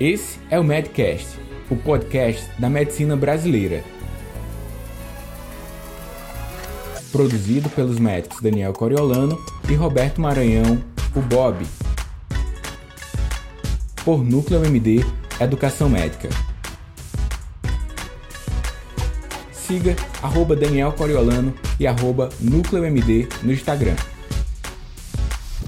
Esse é o Medcast, o podcast da medicina brasileira. Produzido pelos médicos Daniel Coriolano e Roberto Maranhão, o Bob. Por Núcleo MD Educação Médica. Siga arroba Daniel Coriolano e arroba Núcleo MD no Instagram.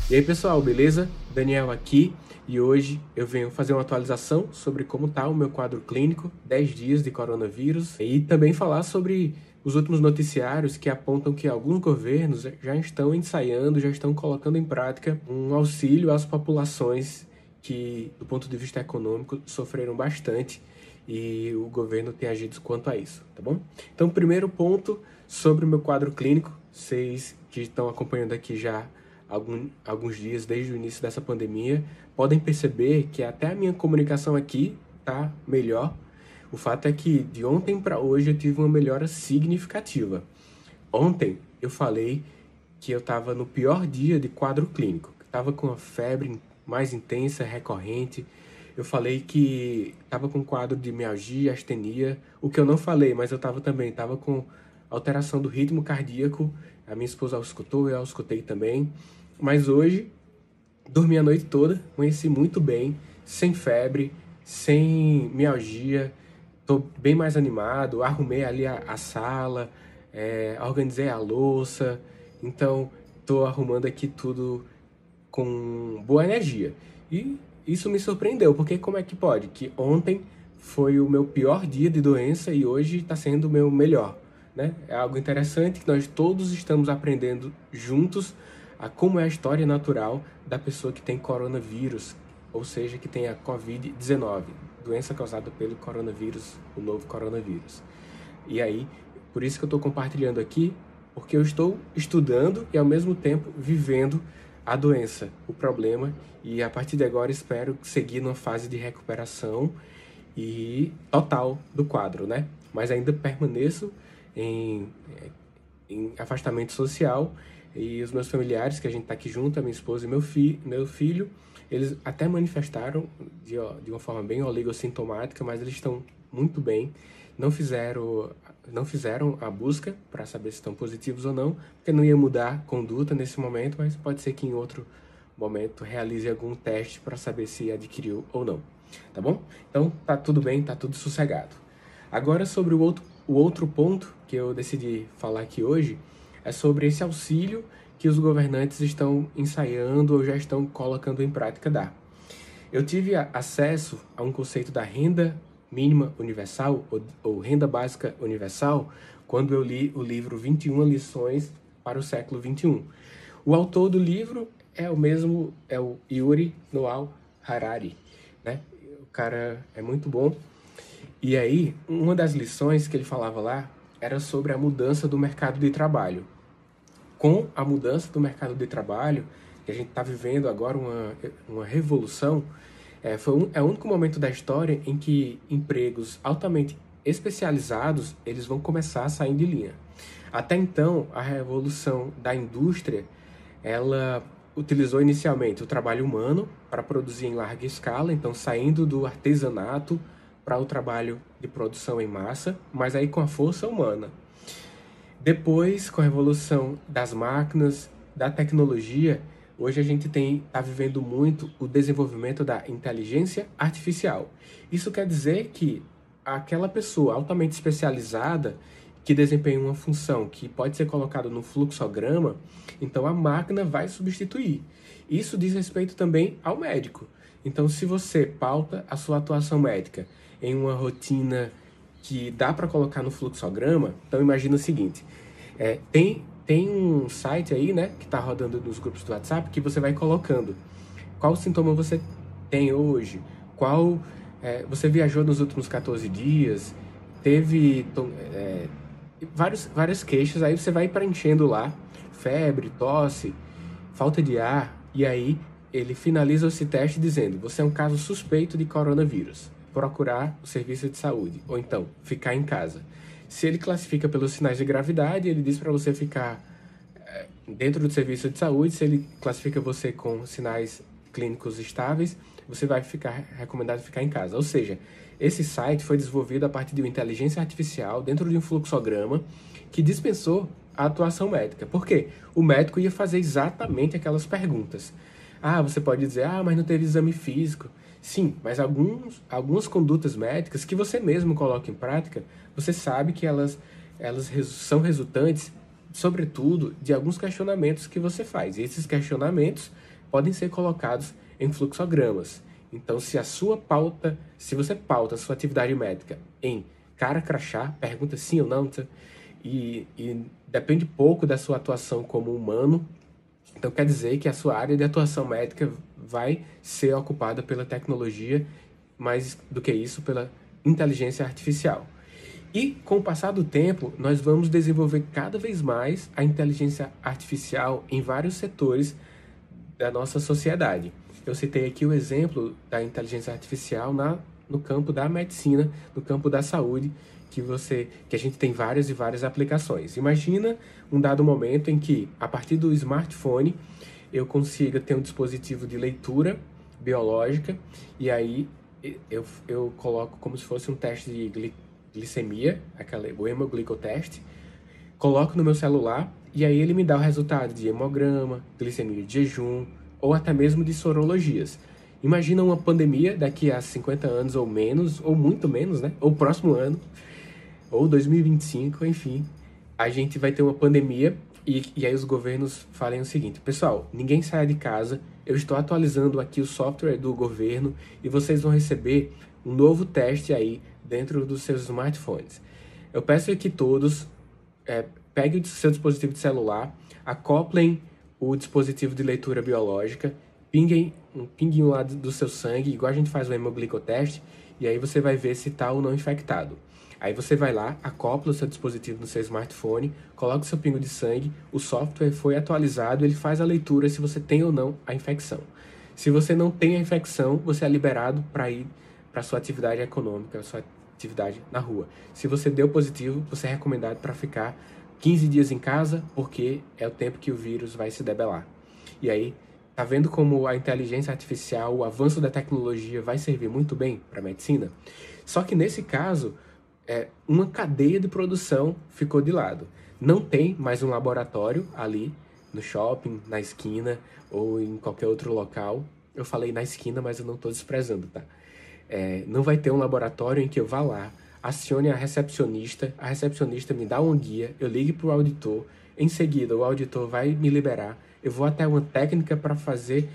E aí pessoal, beleza? Daniel aqui e hoje eu venho fazer uma atualização sobre como está o meu quadro clínico, 10 dias de coronavírus, e também falar sobre os últimos noticiários que apontam que alguns governos já estão ensaiando, já estão colocando em prática um auxílio às populações que, do ponto de vista econômico, sofreram bastante e o governo tem agido quanto a isso, tá bom? Então, primeiro ponto sobre o meu quadro clínico, vocês que estão acompanhando aqui já algum, alguns dias desde o início dessa pandemia, podem perceber que até a minha comunicação aqui tá melhor. O fato é que de ontem para hoje eu tive uma melhora significativa. Ontem eu falei que eu estava no pior dia de quadro clínico, estava com a febre mais intensa, recorrente. Eu falei que estava com quadro de mialgia, astenia, o que eu não falei, mas eu estava também, estava com alteração do ritmo cardíaco. A minha esposa escutou, eu escutei também. Mas hoje, dormi a noite toda, amanheci muito bem, sem febre, sem mialgia, tô bem mais animado, arrumei ali a, a sala, é, organizei a louça, então tô arrumando aqui tudo com boa energia. E isso me surpreendeu, porque como é que pode? Que ontem foi o meu pior dia de doença e hoje está sendo o meu melhor. Né? É algo interessante que nós todos estamos aprendendo juntos a como é a história natural da pessoa que tem coronavírus, ou seja, que tem a Covid-19, doença causada pelo coronavírus, o novo coronavírus. E aí, por isso que eu estou compartilhando aqui, porque eu estou estudando e ao mesmo tempo vivendo a doença, o problema, e a partir de agora espero seguir numa fase de recuperação e total do quadro, né? Mas ainda permaneço em, em afastamento social e os meus familiares, que a gente está aqui junto, a minha esposa e meu, fi, meu filho, eles até manifestaram de, de uma forma bem oligossintomática, mas eles estão muito bem. Não fizeram, não fizeram a busca para saber se estão positivos ou não, porque não ia mudar conduta nesse momento, mas pode ser que em outro momento realize algum teste para saber se adquiriu ou não. Tá bom? Então tá tudo bem, tá tudo sossegado. Agora sobre o outro, o outro ponto que eu decidi falar aqui hoje é sobre esse auxílio que os governantes estão ensaiando ou já estão colocando em prática dar. Eu tive acesso a um conceito da renda mínima universal ou, ou renda básica universal quando eu li o livro 21 lições para o século 21. O autor do livro é o mesmo, é o Yuri Noah Harari, né? O cara é muito bom. E aí, uma das lições que ele falava lá era sobre a mudança do mercado de trabalho. Com a mudança do mercado de trabalho, que a gente está vivendo agora uma, uma revolução, é, foi um, é o único momento da história em que empregos altamente especializados eles vão começar a sair de linha. Até então, a revolução da indústria, ela utilizou inicialmente o trabalho humano para produzir em larga escala, então saindo do artesanato para o trabalho de produção em massa, mas aí com a força humana. Depois, com a revolução das máquinas, da tecnologia, hoje a gente está vivendo muito o desenvolvimento da inteligência artificial. Isso quer dizer que aquela pessoa altamente especializada que desempenha uma função que pode ser colocada no fluxograma, então a máquina vai substituir. Isso diz respeito também ao médico. Então, se você pauta a sua atuação médica em uma rotina que dá para colocar no fluxograma, então imagina o seguinte: é, tem, tem um site aí, né, que está rodando nos grupos do WhatsApp que você vai colocando qual sintoma você tem hoje, qual é, você viajou nos últimos 14 dias, teve é, vários, várias queixas, aí você vai preenchendo lá, febre, tosse, falta de ar, e aí ele finaliza esse teste dizendo: você é um caso suspeito de coronavírus procurar o serviço de saúde, ou então ficar em casa. Se ele classifica pelos sinais de gravidade, ele diz para você ficar dentro do serviço de saúde. Se ele classifica você com sinais clínicos estáveis, você vai ficar recomendado ficar em casa. Ou seja, esse site foi desenvolvido a partir de uma inteligência artificial dentro de um fluxograma que dispensou a atuação médica. Por quê? O médico ia fazer exatamente aquelas perguntas. Ah, você pode dizer, ah, mas não teve exame físico. Sim, mas alguns, algumas condutas médicas que você mesmo coloca em prática, você sabe que elas, elas são resultantes, sobretudo, de alguns questionamentos que você faz. E esses questionamentos podem ser colocados em fluxogramas. Então, se a sua pauta, se você pauta a sua atividade médica em cara crachá, pergunta sim ou não, e, e depende pouco da sua atuação como humano, então quer dizer que a sua área de atuação médica vai ser ocupada pela tecnologia, mais do que isso, pela inteligência artificial. E com o passar do tempo, nós vamos desenvolver cada vez mais a inteligência artificial em vários setores da nossa sociedade. Eu citei aqui o exemplo da inteligência artificial na, no campo da medicina, no campo da saúde, que você que a gente tem várias e várias aplicações. Imagina um dado momento em que, a partir do smartphone, eu consiga ter um dispositivo de leitura biológica e aí eu, eu coloco como se fosse um teste de glicemia, aquela, o hemoglicoteste, coloco no meu celular e aí ele me dá o resultado de hemograma, glicemia de jejum, ou até mesmo de sorologias. Imagina uma pandemia daqui a 50 anos ou menos, ou muito menos, né? Ou próximo ano, ou 2025, enfim. A gente vai ter uma pandemia e, e aí os governos falem o seguinte: pessoal, ninguém saia de casa, eu estou atualizando aqui o software do governo e vocês vão receber um novo teste aí dentro dos seus smartphones. Eu peço que todos é, peguem o seu dispositivo de celular, acoplem o dispositivo de leitura biológica, pinguem um pinguinho lá do seu sangue, igual a gente faz o hemoglicoteste, e aí você vai ver se está ou não infectado. Aí você vai lá, acopla o seu dispositivo no seu smartphone, coloca o seu pingo de sangue, o software foi atualizado, ele faz a leitura se você tem ou não a infecção. Se você não tem a infecção, você é liberado para ir para sua atividade econômica, sua atividade na rua. Se você deu positivo, você é recomendado para ficar 15 dias em casa, porque é o tempo que o vírus vai se debelar. E aí, tá vendo como a inteligência artificial, o avanço da tecnologia vai servir muito bem para a medicina? Só que nesse caso, é, uma cadeia de produção ficou de lado. Não tem mais um laboratório ali no shopping, na esquina ou em qualquer outro local. Eu falei na esquina, mas eu não estou desprezando, tá? É, não vai ter um laboratório em que eu vá lá, acione a recepcionista, a recepcionista me dá um guia, eu ligue para o auditor, em seguida o auditor vai me liberar, eu vou até uma técnica para fazer,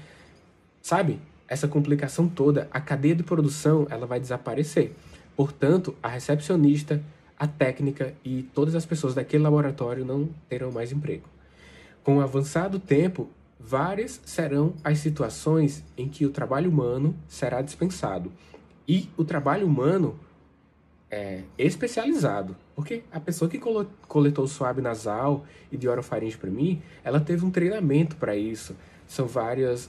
sabe? Essa complicação toda, a cadeia de produção, ela vai desaparecer. Portanto, a recepcionista, a técnica e todas as pessoas daquele laboratório não terão mais emprego. Com o avançar do tempo, várias serão as situações em que o trabalho humano será dispensado. E o trabalho humano é, especializado. Porque a pessoa que coletou o suave nasal e de orofaringe para mim, ela teve um treinamento para isso. São várias,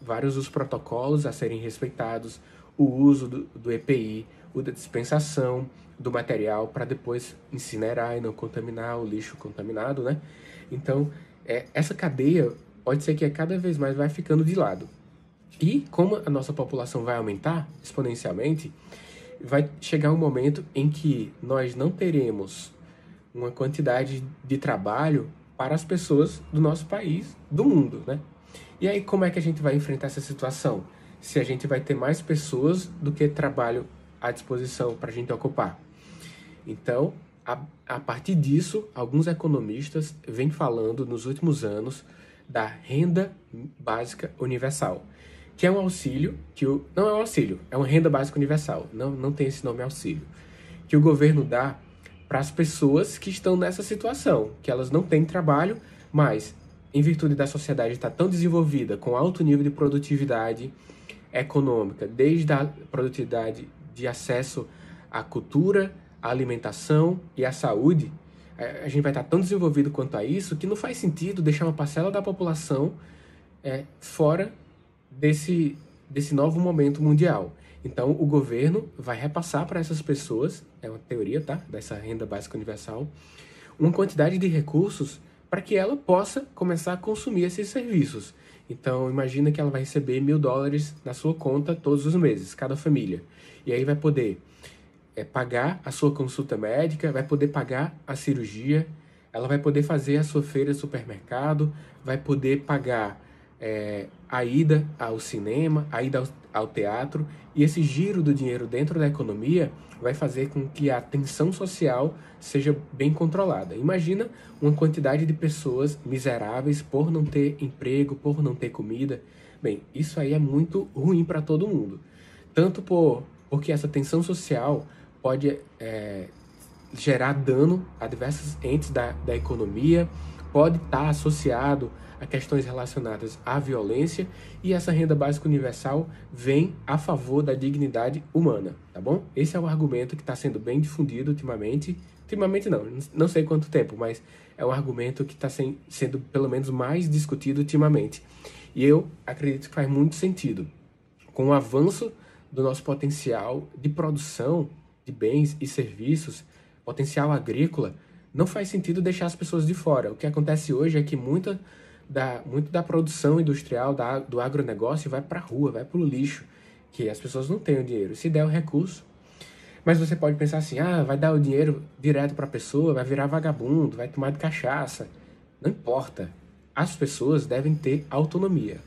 vários os protocolos a serem respeitados, o uso do, do EPI, o da dispensação do material para depois incinerar e não contaminar o lixo contaminado, né? Então, é, essa cadeia pode ser que cada vez mais vai ficando de lado. E como a nossa população vai aumentar exponencialmente, vai chegar um momento em que nós não teremos uma quantidade de trabalho para as pessoas do nosso país, do mundo, né? E aí como é que a gente vai enfrentar essa situação? Se a gente vai ter mais pessoas do que trabalho à disposição para a gente ocupar. Então, a, a partir disso, alguns economistas vêm falando nos últimos anos da renda básica universal que é um auxílio, que o, não é um auxílio, é uma renda básica universal, não, não tem esse nome auxílio, que o governo dá para as pessoas que estão nessa situação, que elas não têm trabalho, mas em virtude da sociedade estar tão desenvolvida, com alto nível de produtividade econômica, desde a produtividade de acesso à cultura, à alimentação e à saúde, a gente vai estar tão desenvolvido quanto a isso que não faz sentido deixar uma parcela da população é, fora desse, desse novo momento mundial. Então, o governo vai repassar para essas pessoas, é uma teoria, tá? Dessa renda básica universal, uma quantidade de recursos para que ela possa começar a consumir esses serviços. Então, imagina que ela vai receber mil dólares na sua conta todos os meses, cada família. E aí vai poder é, pagar a sua consulta médica, vai poder pagar a cirurgia, ela vai poder fazer a sua feira supermercado, vai poder pagar é, a ida ao cinema, a ida ao, ao teatro, e esse giro do dinheiro dentro da economia vai fazer com que a tensão social seja bem controlada. Imagina uma quantidade de pessoas miseráveis por não ter emprego, por não ter comida. Bem, isso aí é muito ruim para todo mundo. Tanto por porque essa tensão social pode é, gerar dano a diversos entes da, da economia, pode estar associado a questões relacionadas à violência e essa renda básica universal vem a favor da dignidade humana, tá bom? Esse é o argumento que está sendo bem difundido ultimamente. Ultimamente não, não sei quanto tempo, mas é um argumento que está sendo pelo menos mais discutido ultimamente. E eu acredito que faz muito sentido. Com o avanço do nosso potencial de produção de bens e serviços, potencial agrícola, não faz sentido deixar as pessoas de fora. O que acontece hoje é que muita da, muito da produção industrial, da, do agronegócio, vai para a rua, vai para o lixo, que as pessoas não têm o dinheiro. Se der o recurso. Mas você pode pensar assim: ah, vai dar o dinheiro direto para a pessoa, vai virar vagabundo, vai tomar de cachaça. Não importa. As pessoas devem ter autonomia.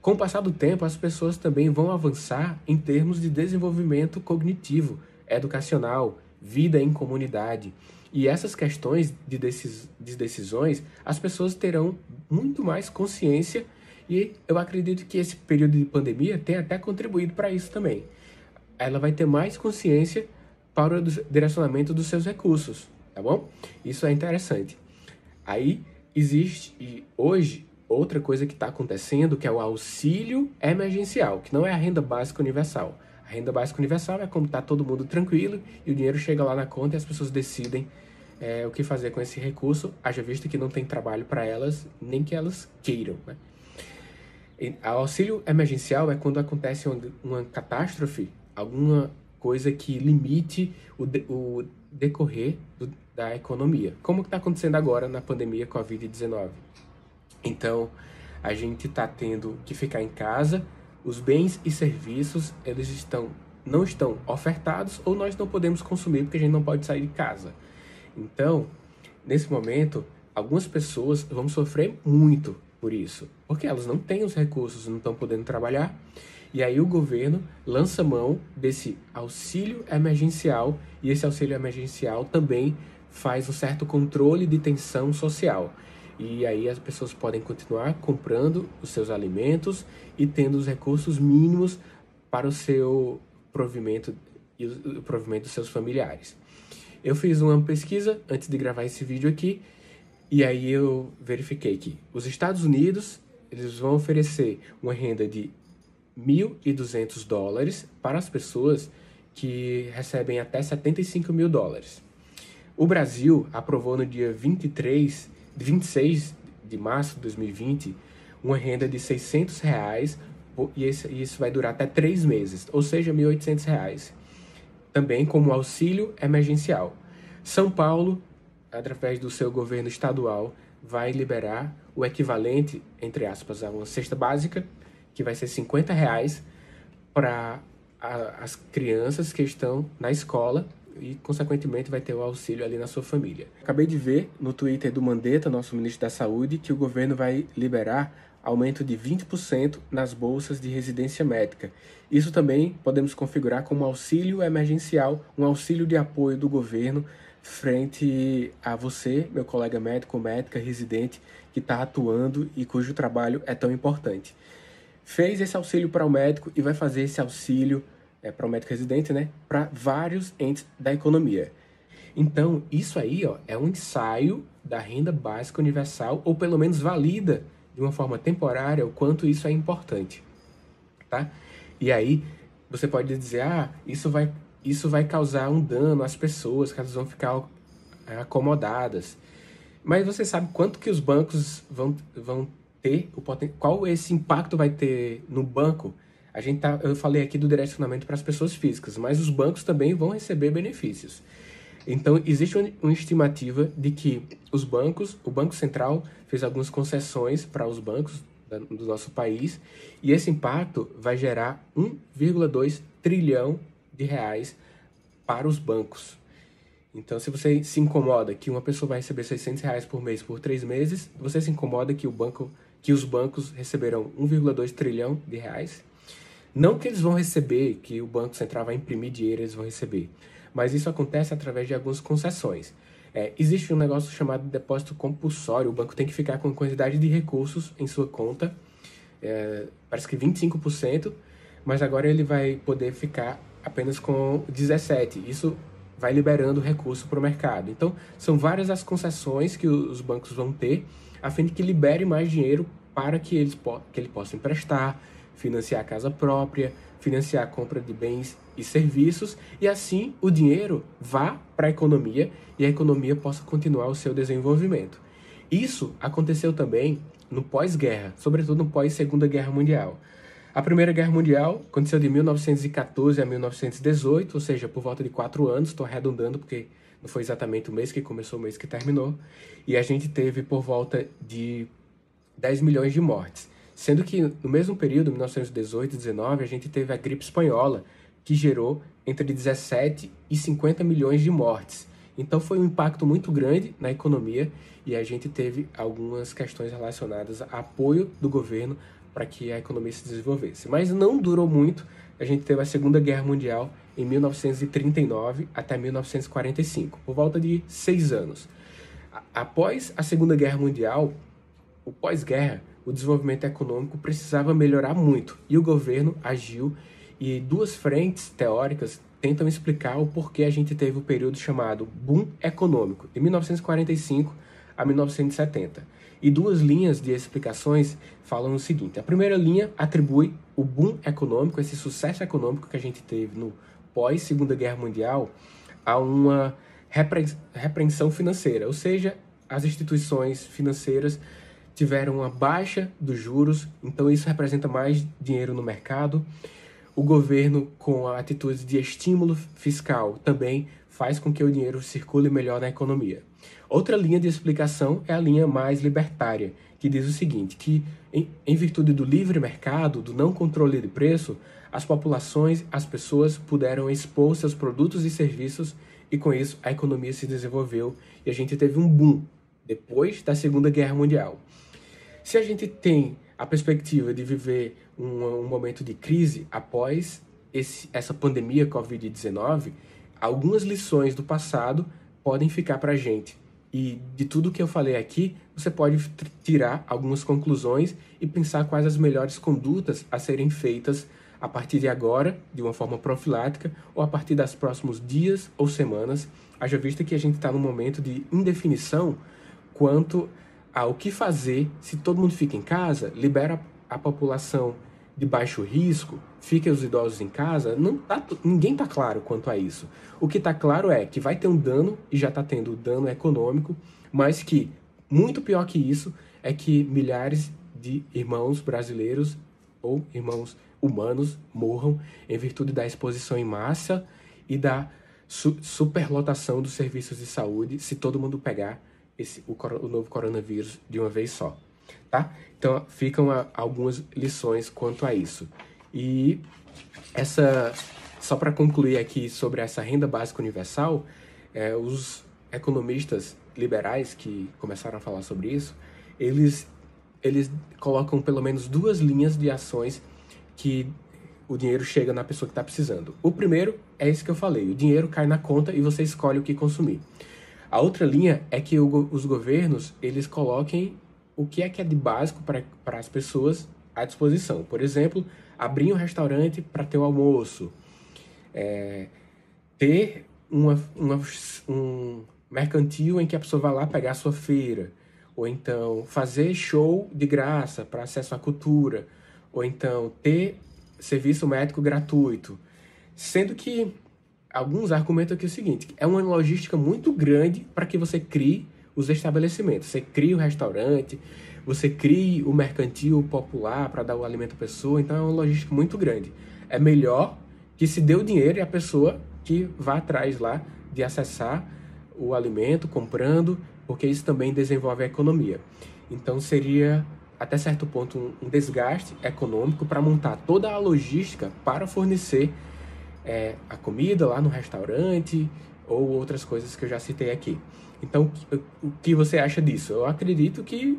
Com o passar do tempo, as pessoas também vão avançar em termos de desenvolvimento cognitivo, educacional, vida em comunidade. E essas questões de, decis de decisões, as pessoas terão muito mais consciência e eu acredito que esse período de pandemia tem até contribuído para isso também. Ela vai ter mais consciência para o direcionamento dos seus recursos, tá bom? Isso é interessante. Aí existe hoje outra coisa que está acontecendo que é o auxílio emergencial, que não é a renda básica universal. A renda básica universal é como está todo mundo tranquilo e o dinheiro chega lá na conta e as pessoas decidem é, o que fazer com esse recurso, haja visto que não tem trabalho para elas, nem que elas queiram. Né? E, auxílio emergencial é quando acontece uma, uma catástrofe, alguma coisa que limite o, de, o decorrer do, da economia, como está acontecendo agora na pandemia Covid-19. Então, a gente está tendo que ficar em casa os bens e serviços eles estão não estão ofertados ou nós não podemos consumir porque a gente não pode sair de casa. Então, nesse momento, algumas pessoas vão sofrer muito por isso, porque elas não têm os recursos, não estão podendo trabalhar. E aí o governo lança mão desse auxílio emergencial e esse auxílio emergencial também faz um certo controle de tensão social. E aí as pessoas podem continuar comprando os seus alimentos e tendo os recursos mínimos para o seu provimento e o provimento dos seus familiares. Eu fiz uma pesquisa antes de gravar esse vídeo aqui e aí eu verifiquei que os Estados Unidos eles vão oferecer uma renda de 1.200 dólares para as pessoas que recebem até 75 mil dólares. O Brasil aprovou no dia 23 26 de março de 2020 uma renda de 600 reais e isso vai durar até três meses, ou seja, 1.800 reais. Também como auxílio emergencial. São Paulo, através do seu governo estadual, vai liberar o equivalente, entre aspas, a uma cesta básica, que vai ser 50 reais para as crianças que estão na escola e, consequentemente, vai ter o auxílio ali na sua família. Acabei de ver no Twitter do Mandetta, nosso ministro da Saúde, que o governo vai liberar aumento de 20% nas bolsas de residência médica. Isso também podemos configurar como auxílio emergencial, um auxílio de apoio do governo frente a você, meu colega médico médica residente que está atuando e cujo trabalho é tão importante. Fez esse auxílio para o médico e vai fazer esse auxílio é, para o médico residente, né, para vários entes da economia. Então, isso aí ó, é um ensaio da renda básica universal, ou pelo menos valida de uma forma temporária o quanto isso é importante. Tá? E aí, você pode dizer, ah, isso vai, isso vai causar um dano às pessoas, que elas vão ficar é, acomodadas. Mas você sabe quanto que os bancos vão, vão ter, o poten qual esse impacto vai ter no banco a gente tá, eu falei aqui do direcionamento para as pessoas físicas, mas os bancos também vão receber benefícios. Então, existe uma estimativa de que os bancos, o Banco Central fez algumas concessões para os bancos do nosso país, e esse impacto vai gerar 1,2 trilhão de reais para os bancos. Então, se você se incomoda que uma pessoa vai receber 600 reais por mês por três meses, você se incomoda que o banco, que os bancos receberão 1,2 trilhão de reais. Não que eles vão receber, que o Banco Central vai imprimir dinheiro, eles vão receber. Mas isso acontece através de algumas concessões. É, existe um negócio chamado depósito compulsório. O banco tem que ficar com quantidade de recursos em sua conta, é, parece que 25%, mas agora ele vai poder ficar apenas com 17%. Isso vai liberando recurso para o mercado. Então, são várias as concessões que os bancos vão ter a fim de que libere mais dinheiro para que, eles que ele possa emprestar, financiar a casa própria, financiar a compra de bens e serviços, e assim o dinheiro vá para a economia e a economia possa continuar o seu desenvolvimento. Isso aconteceu também no pós-guerra, sobretudo no pós-Segunda Guerra Mundial. A Primeira Guerra Mundial aconteceu de 1914 a 1918, ou seja, por volta de quatro anos, estou arredondando porque não foi exatamente o mês que começou, o mês que terminou, e a gente teve por volta de 10 milhões de mortes. Sendo que no mesmo período, 1918 e 19, a gente teve a gripe espanhola, que gerou entre 17 e 50 milhões de mortes. Então foi um impacto muito grande na economia e a gente teve algumas questões relacionadas a apoio do governo para que a economia se desenvolvesse. Mas não durou muito. A gente teve a Segunda Guerra Mundial em 1939 até 1945, por volta de seis anos. Após a Segunda Guerra Mundial, o pós-guerra, o desenvolvimento econômico precisava melhorar muito. E o governo agiu e duas frentes teóricas tentam explicar o porquê a gente teve o período chamado boom econômico, de 1945 a 1970. E duas linhas de explicações falam o seguinte: a primeira linha atribui o boom econômico, esse sucesso econômico que a gente teve no pós Segunda Guerra Mundial, a uma repreensão financeira, ou seja, as instituições financeiras tiveram uma baixa dos juros, então isso representa mais dinheiro no mercado. O governo, com atitudes de estímulo fiscal, também faz com que o dinheiro circule melhor na economia. Outra linha de explicação é a linha mais libertária, que diz o seguinte, que em, em virtude do livre mercado, do não controle de preço, as populações, as pessoas puderam expor seus produtos e serviços e com isso a economia se desenvolveu e a gente teve um boom depois da Segunda Guerra Mundial. Se a gente tem a perspectiva de viver um, um momento de crise após esse, essa pandemia Covid-19, algumas lições do passado podem ficar para a gente. E de tudo que eu falei aqui, você pode tirar algumas conclusões e pensar quais as melhores condutas a serem feitas a partir de agora, de uma forma profilática, ou a partir das próximos dias ou semanas, haja vista que a gente está num momento de indefinição quanto ao que fazer se todo mundo fica em casa, libera a população de baixo risco, fiquem os idosos em casa, não tá, ninguém está claro quanto a isso. O que está claro é que vai ter um dano, e já está tendo dano econômico, mas que, muito pior que isso, é que milhares de irmãos brasileiros ou irmãos humanos morram em virtude da exposição em massa e da su superlotação dos serviços de saúde se todo mundo pegar esse, o, o novo coronavírus de uma vez só tá? Então ficam a, algumas lições quanto a isso. E essa, só para concluir aqui sobre essa renda básica universal, é, os economistas liberais que começaram a falar sobre isso, eles eles colocam pelo menos duas linhas de ações que o dinheiro chega na pessoa que está precisando. O primeiro é esse que eu falei: o dinheiro cai na conta e você escolhe o que consumir. A outra linha é que o, os governos eles coloquem o que é que é de básico para as pessoas à disposição. Por exemplo, abrir um restaurante para ter o almoço, é, ter uma, uma, um mercantil em que a pessoa vai lá pegar a sua feira, ou então fazer show de graça para acesso à cultura, ou então ter serviço médico gratuito. Sendo que alguns argumentam aqui o seguinte: é uma logística muito grande para que você crie os estabelecimentos. Você cria o restaurante, você cria o mercantil popular para dar o alimento à pessoa, então é uma logística muito grande. É melhor que se dê o dinheiro e a pessoa que vá atrás lá de acessar o alimento comprando, porque isso também desenvolve a economia. Então seria até certo ponto, um desgaste econômico para montar toda a logística para fornecer é, a comida lá no restaurante ou outras coisas que eu já citei aqui. Então, o que você acha disso? Eu acredito que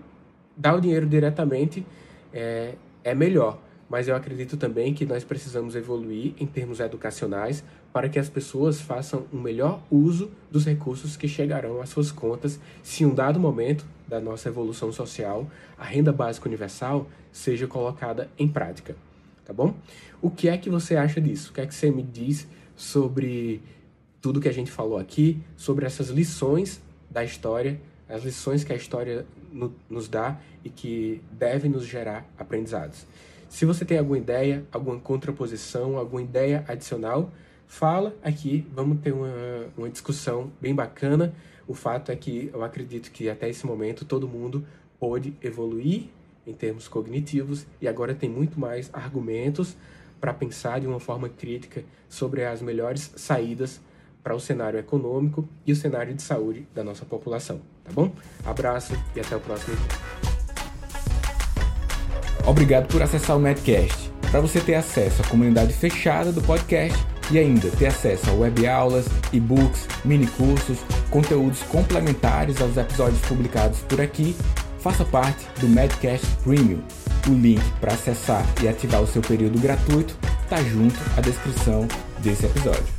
dar o dinheiro diretamente é, é melhor, mas eu acredito também que nós precisamos evoluir em termos educacionais para que as pessoas façam um melhor uso dos recursos que chegarão às suas contas se em um dado momento da nossa evolução social a renda básica universal seja colocada em prática, tá bom? O que é que você acha disso? O que é que você me diz sobre tudo que a gente falou aqui, sobre essas lições da história, as lições que a história no, nos dá e que devem nos gerar aprendizados? Se você tem alguma ideia, alguma contraposição, alguma ideia adicional, fala aqui, vamos ter uma, uma discussão bem bacana. O fato é que eu acredito que até esse momento todo mundo pôde evoluir em termos cognitivos e agora tem muito mais argumentos para pensar de uma forma crítica sobre as melhores saídas para o cenário econômico e o cenário de saúde da nossa população, tá bom? Abraço e até o próximo. Obrigado por acessar o Medcast. Para você ter acesso à comunidade fechada do podcast, e ainda ter acesso a web aulas, e-books, mini cursos, conteúdos complementares aos episódios publicados por aqui, faça parte do Medcast Premium. O link para acessar e ativar o seu período gratuito está junto à descrição desse episódio.